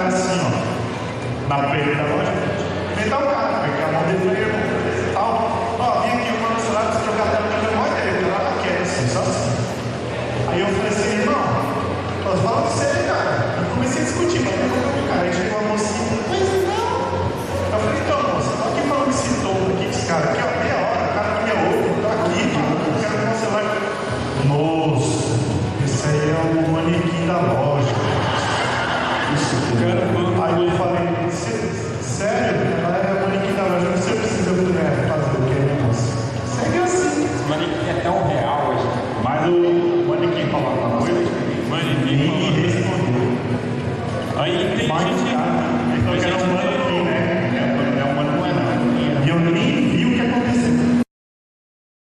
cara assim, ó, na perna da loja, inventar o cara, pegar a mão dele e tal. Ó, vim aqui, o mano celular, disse que o cartão de memória dele, tá lá na queda, assim, só assim. Aí eu falei assim, irmão, nós falamos sério, cara. Eu comecei a discutir, mas não foi cara. Aí chegou a mocinha, mas não. Eu falei, então, moça, tá aqui falando esse tom aqui que esse cara aqui, ó, meia hora, o cara que me ouve, tá aqui, mano, eu quero que você vai. Moço, esse aí é o manequim da loja. Aí eu falei, sério? Ela é manequim da loja, você precisa do né, fazer o que é moça? Segue assim. Esse manequim é tão real hoje. Mas o manequim falou uma coisa, manequim respondeu. Aí tem gente